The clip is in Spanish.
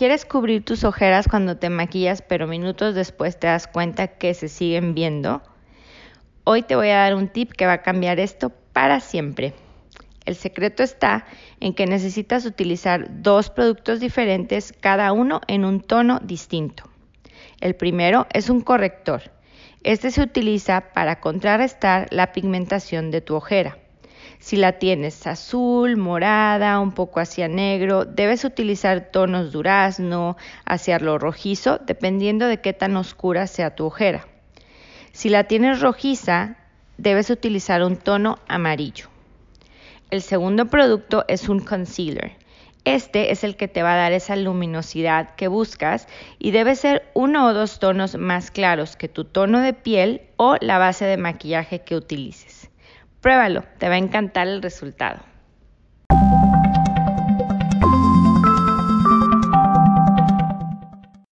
¿Quieres cubrir tus ojeras cuando te maquillas pero minutos después te das cuenta que se siguen viendo? Hoy te voy a dar un tip que va a cambiar esto para siempre. El secreto está en que necesitas utilizar dos productos diferentes, cada uno en un tono distinto. El primero es un corrector. Este se utiliza para contrarrestar la pigmentación de tu ojera. Si la tienes azul, morada, un poco hacia negro, debes utilizar tonos durazno, hacia lo rojizo, dependiendo de qué tan oscura sea tu ojera. Si la tienes rojiza, debes utilizar un tono amarillo. El segundo producto es un concealer. Este es el que te va a dar esa luminosidad que buscas y debe ser uno o dos tonos más claros que tu tono de piel o la base de maquillaje que utilices. Pruébalo, te va a encantar el resultado.